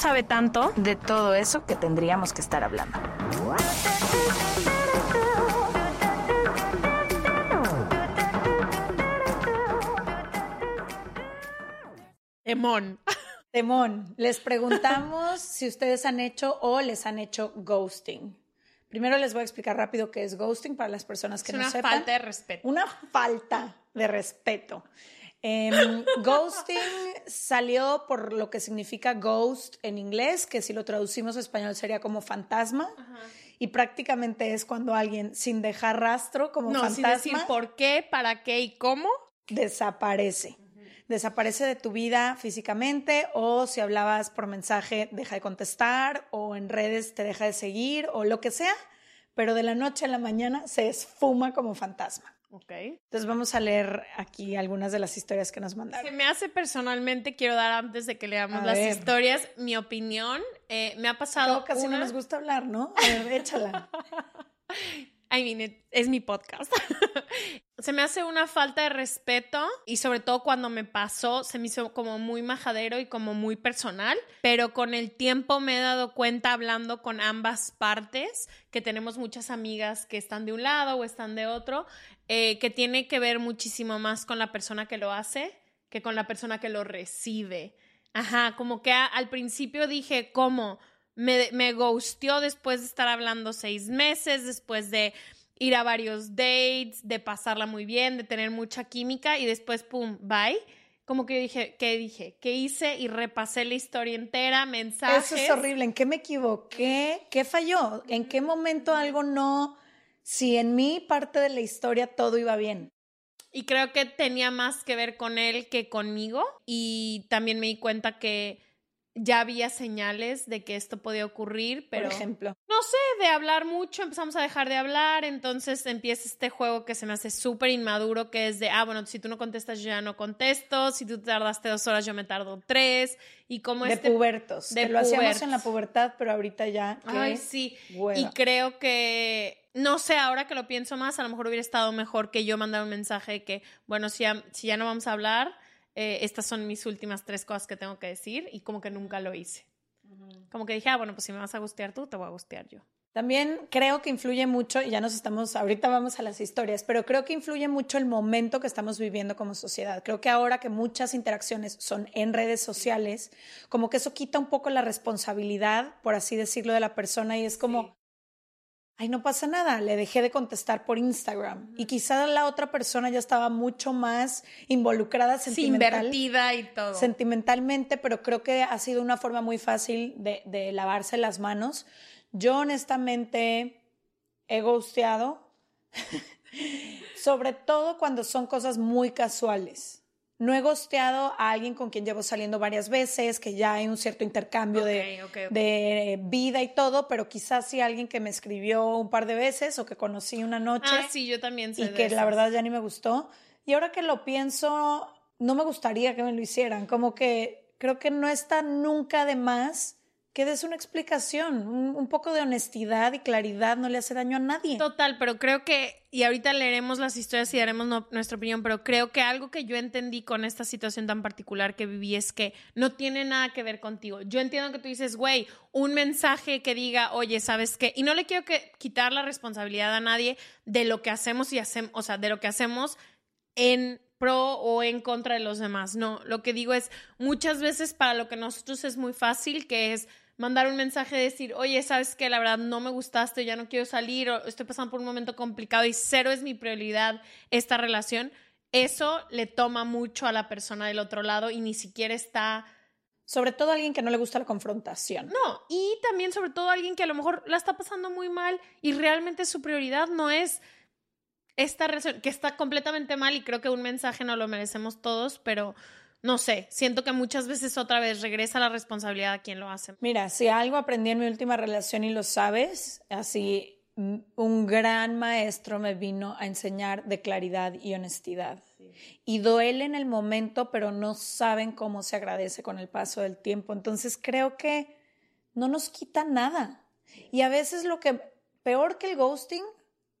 sabe tanto. de todo eso que tendríamos que estar hablando. Emón. Temón, les preguntamos si ustedes han hecho o les han hecho ghosting. Primero les voy a explicar rápido qué es ghosting para las personas que Es no una sepan. falta de respeto. Una falta de respeto. Em, ghosting salió por lo que significa ghost en inglés, que si lo traducimos a español sería como fantasma. Y prácticamente es cuando alguien, sin dejar rastro, como No, sin fantasma, decir por qué, para qué y cómo. desaparece. Desaparece de tu vida físicamente o si hablabas por mensaje deja de contestar o en redes te deja de seguir o lo que sea, pero de la noche a la mañana se esfuma como fantasma. Ok. Entonces vamos a leer aquí algunas de las historias que nos Se mandaron. me hace personalmente, quiero dar antes de que leamos A las ver. historias, mi opinión. Eh, me ha pasado Luego casi una... no nos gusta hablar, ¿no? A ver, échala. I mean, es mi podcast. se me hace una falta de respeto y sobre todo cuando me pasó se me hizo como muy majadero y como muy personal, pero con el tiempo me he dado cuenta hablando con ambas partes que tenemos muchas amigas que están de un lado o están de otro, eh, que tiene que ver muchísimo más con la persona que lo hace que con la persona que lo recibe. Ajá, como que al principio dije, ¿cómo? Me, me ghosteó después de estar hablando seis meses, después de ir a varios dates, de pasarla muy bien, de tener mucha química y después, pum, bye. Como que yo dije, ¿qué dije? ¿Qué hice? Y repasé la historia entera, mensajes. Eso es horrible. ¿En qué me equivoqué? ¿Qué falló? ¿En qué momento algo no? Si en mi parte de la historia todo iba bien. Y creo que tenía más que ver con él que conmigo. Y también me di cuenta que ya había señales de que esto podía ocurrir, pero por ejemplo. no sé, de hablar mucho, empezamos a dejar de hablar, entonces empieza este juego que se me hace súper inmaduro, que es de, ah, bueno, si tú no contestas, yo ya no contesto, si tú tardaste dos horas, yo me tardo tres, y como de este... pubertos. de que lo hacíamos en la pubertad, pero ahorita ya. qué Ay, sí. hueva. Y creo que, no sé, ahora que lo pienso más, a lo mejor hubiera estado mejor que yo mandara un mensaje de que, bueno, si ya, si ya no vamos a hablar, eh, estas son mis últimas tres cosas que tengo que decir y como que nunca lo hice. Como que dije, ah, bueno, pues si me vas a gustear tú, te voy a gustear yo. También creo que influye mucho, y ya nos estamos, ahorita vamos a las historias, pero creo que influye mucho el momento que estamos viviendo como sociedad. Creo que ahora que muchas interacciones son en redes sociales, como que eso quita un poco la responsabilidad, por así decirlo, de la persona y es como, ay, no pasa nada, le dejé de contestar por Instagram. Y quizá la otra persona ya estaba mucho más involucrada Sí, sentimental invertida y todo. sentimentalmente, pero creo que ha sido una forma muy fácil de, de lavarse las manos. Yo honestamente he ghosteado, sobre todo cuando son cosas muy casuales. No he ghosteado a alguien con quien llevo saliendo varias veces, que ya hay un cierto intercambio de, de vida y todo, pero quizás sí alguien que me escribió un par de veces o que conocí una noche Ah, sí, yo también sé y de que la esas. verdad ya ni me gustó. Y ahora que lo pienso, no me gustaría que me lo hicieran. Como que creo que no está nunca de más que des una explicación. Un, poco de honestidad y claridad no le hace daño a nadie. Total, pero creo que, y ahorita leeremos las historias y daremos nuestra opinión, pero creo que algo que yo entendí con esta situación tan particular que viví es que no tiene nada que ver contigo. Yo entiendo que tú dices, güey, un mensaje que diga, oye, ¿sabes qué? Y no le quiero que, quitar la responsabilidad a nadie de lo que hacemos y hacemos, o sea, de lo que hacemos en pro o en contra de los demás. No, lo que digo es, muchas veces para lo que nosotros es muy fácil, que es mandar un mensaje de decir, oye, sabes que la verdad no me gustaste, ya no quiero salir, o estoy pasando por un momento complicado y cero es mi prioridad esta relación, eso le toma mucho a la persona del otro lado y ni siquiera está... Sobre todo a alguien que no le gusta la confrontación. No, y también sobre todo a alguien que a lo mejor la está pasando muy mal y realmente su prioridad no es esta relación, que está completamente mal y creo que un mensaje no lo merecemos todos, pero no sé, siento que muchas veces otra vez regresa la responsabilidad a quien lo hace. Mira, si algo aprendí en mi última relación y lo sabes, así un gran maestro me vino a enseñar de claridad y honestidad. Y duele en el momento, pero no saben cómo se agradece con el paso del tiempo. Entonces creo que no nos quita nada. Y a veces lo que peor que el ghosting,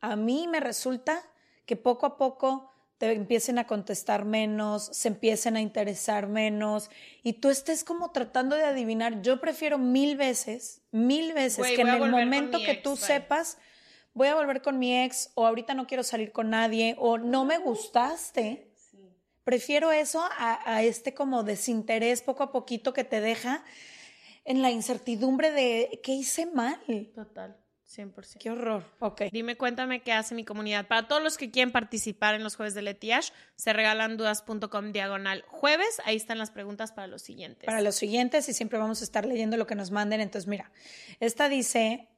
a mí me resulta que poco a poco te empiecen a contestar menos, se empiecen a interesar menos y tú estés como tratando de adivinar. Yo prefiero mil veces, mil veces que en el momento que tú sepas, voy a volver con mi ex o ahorita no quiero salir con nadie o no me gustaste. Prefiero eso a, a este como desinterés poco a poquito que te deja en la incertidumbre de qué hice mal. Total. 100%. Qué horror. Ok. Dime, cuéntame qué hace mi comunidad. Para todos los que quieren participar en los jueves de Letiash, se regalan dudas.com diagonal jueves. Ahí están las preguntas para los siguientes. Para los siguientes y siempre vamos a estar leyendo lo que nos manden. Entonces, mira, esta dice,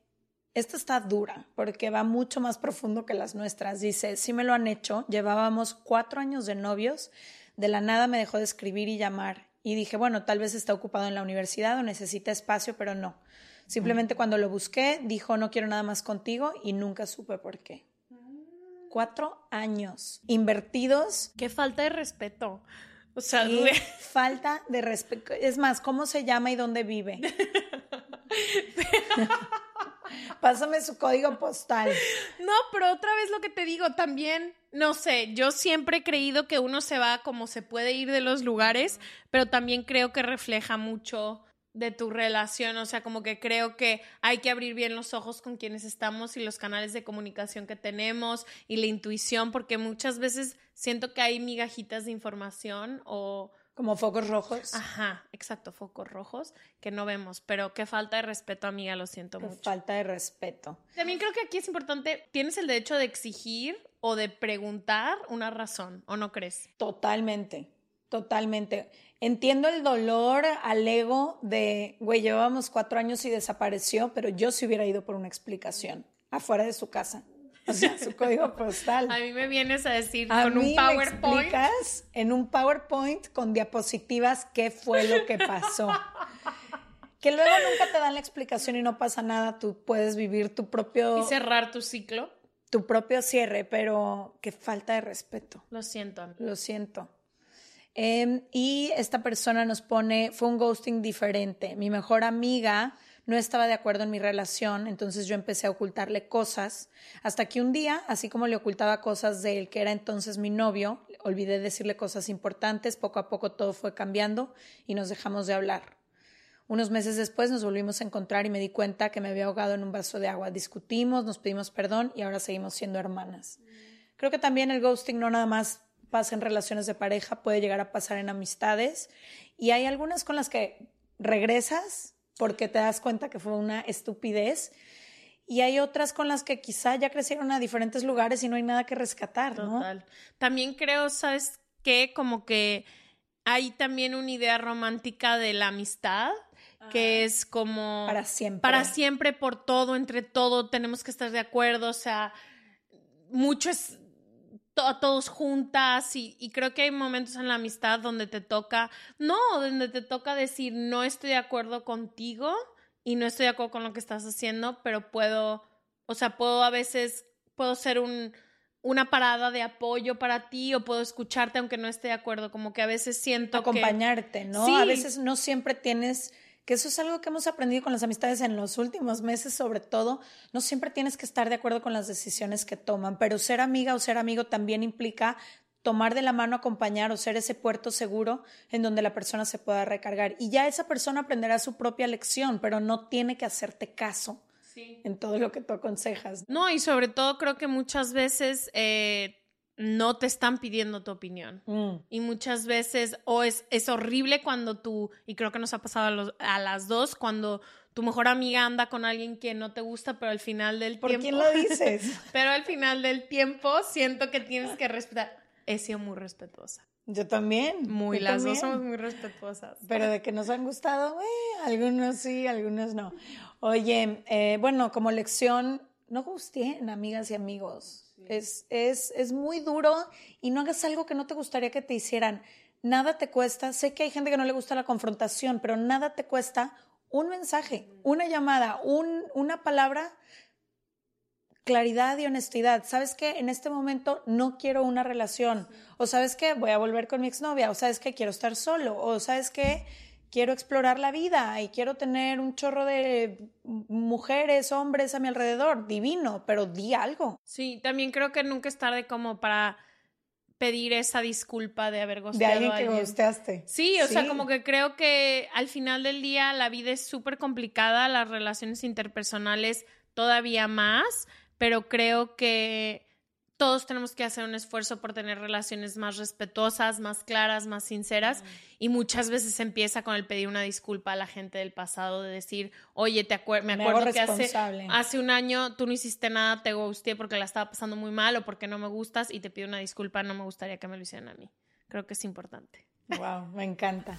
esta está dura porque va mucho más profundo que las nuestras. Dice, sí me lo han hecho. Llevábamos cuatro años de novios. De la nada me dejó de escribir y llamar. Y dije, bueno, tal vez está ocupado en la universidad o necesita espacio, pero no. Simplemente cuando lo busqué, dijo, no quiero nada más contigo y nunca supe por qué. Cuatro años invertidos. Qué falta de respeto. O sea, Qué falta de respeto. Es más, ¿cómo se llama y dónde vive? Pásame su código postal. No, pero otra vez lo que te digo, también, no sé, yo siempre he creído que uno se va como se puede ir de los lugares, pero también creo que refleja mucho de tu relación, o sea, como que creo que hay que abrir bien los ojos con quienes estamos y los canales de comunicación que tenemos y la intuición, porque muchas veces siento que hay migajitas de información o... Como focos rojos. Ajá, exacto, focos rojos que no vemos, pero qué falta de respeto, amiga, lo siento Qué mucho. falta de respeto. También creo que aquí es importante, tienes el derecho de exigir o de preguntar una razón, ¿o no crees? Totalmente, totalmente. Entiendo el dolor al ego de, güey, llevábamos cuatro años y desapareció, pero yo sí hubiera ido por una explicación afuera de su casa. O sea, su código postal. A mí me vienes a decir A con mí un me PowerPoint. explicas en un PowerPoint con diapositivas qué fue lo que pasó. que luego nunca te dan la explicación y no pasa nada, tú puedes vivir tu propio, y cerrar tu ciclo. tu propio cierre, pero qué falta de respeto. Lo siento. Lo siento. Em, y esta persona nos pone, fue un ghosting diferente. Mi mejor amiga no estaba de acuerdo en mi relación, entonces yo empecé a ocultarle cosas, hasta que un día, así como le ocultaba cosas de él, que era entonces mi novio, olvidé decirle cosas importantes, poco a poco todo fue cambiando y nos dejamos de hablar. Unos meses después nos volvimos a encontrar y me di cuenta que me había ahogado en un vaso de agua. Discutimos, nos pedimos perdón y ahora seguimos siendo hermanas. Creo que también el ghosting no nada más pasa en relaciones de pareja, puede llegar a pasar en amistades y hay algunas con las que regresas porque te das cuenta que fue una estupidez y hay otras con las que quizá ya crecieron a diferentes lugares y no hay nada que rescatar, ¿no? Total. También creo, ¿sabes qué? Como que hay también una idea romántica de la amistad que es como Para siempre. para siempre por todo, entre todo, tenemos que estar de acuerdo, o sea, mucho es to- a todos juntas y, y creo que hay momentos en la amistad donde te toca, no, donde te toca decir no estoy de acuerdo contigo y no estoy de acuerdo con lo que estás haciendo, pero puedo, o sea, puedo a veces, puedo ser un, una parada de apoyo para ti o puedo escucharte aunque no esté de acuerdo, como que a veces siento que... acompañarte, ¿no? Sí. A veces no siempre tienes, que eso es algo que hemos aprendido con las amistades en los últimos meses, sobre todo, no siempre tienes que estar de acuerdo con las decisiones que toman, pero ser amiga o ser amigo también implica tomar de la mano, acompañar o ser ese puerto seguro en donde la persona se pueda recargar. Y ya esa persona aprenderá su propia lección, pero no tiene que hacerte caso en todo lo que tú aconsejas. No, y sobre todo creo que muchas veces eh, no te están pidiendo tu opinión. Mm. Y muchas veces, o es, es horrible cuando tú, y creo que nos ha pasado a, los- a las dos, cuando tu mejor amiga anda con alguien que no te gusta, pero al final del ¿Por tiempo... quién lo dices? pero al final del tiempo siento que tienes que respetar. He sido muy respetuosa. Yo también. Muy, yo las también. dos somos muy respetuosas. Pero de que nos han gustado, eh, algunos sí, algunos no. Oye, eh, bueno, como lección, no gusteen, amigas y amigos. Es, es, es muy duro y no hagas algo que no te gustaría que te hicieran. Nada te cuesta. Sé que hay gente que no le gusta la confrontación, pero nada te cuesta un mensaje, una llamada, un, una palabra claridad y honestidad. ¿Sabes qué? En este momento no quiero una relación. O sabes qué? Voy a volver con mi exnovia. O sabes qué? Quiero estar solo. O sabes qué? Quiero explorar la vida y quiero tener un chorro de mujeres, hombres a mi alrededor. Divino, pero di algo. Sí, también creo que nunca es tarde como para pedir esa disculpa de haber De gosteado alguien a que alguien. gustaste. Sí, o sea, como que creo que al final del día la vida es súper complicada, las relaciones interpersonales todavía más, pero creo que todos tenemos que hacer un esfuerzo por tener relaciones más respetuosas, más claras, más sinceras. Y muchas veces empieza con el pedir una disculpa a la gente del pasado, de decir, oye, te acuer me Me acuerdo hago que hace, hace un año tú no hiciste nada, te gusté porque la estaba pasando muy mal o porque no me gustas y te pido una disculpa, no me gustaría que me lo hicieran a mí. Creo que es importante. Wow, me encanta.